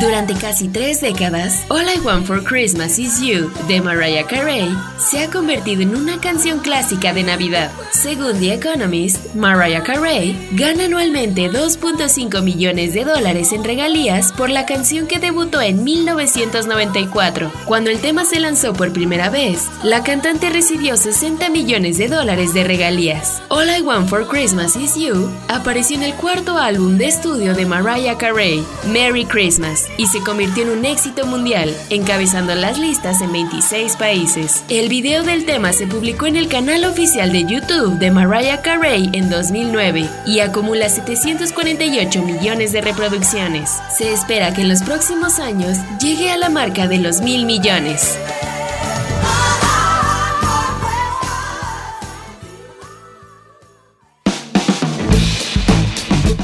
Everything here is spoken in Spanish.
Durante casi tres décadas, All I Want for Christmas Is You de Mariah Carey se ha convertido en una canción clásica de Navidad. Según The Economist, Mariah Carey gana anualmente 2.5 millones de dólares en regalías por la canción que debutó en 1994. Cuando el tema se lanzó por primera vez, la cantante recibió 60 millones de dólares de regalías. All I Want for Christmas Is You apareció en el cuarto álbum de estudio de Mariah Carey, Merry Christmas, y se convirtió en un éxito mundial, encabezando las listas en 26 países. El video del tema se publicó en el canal oficial de YouTube de Mariah Carey en 2009 y acumula 748 millones de reproducciones. Se espera que en los próximos años llegue a la marca de los mil millones.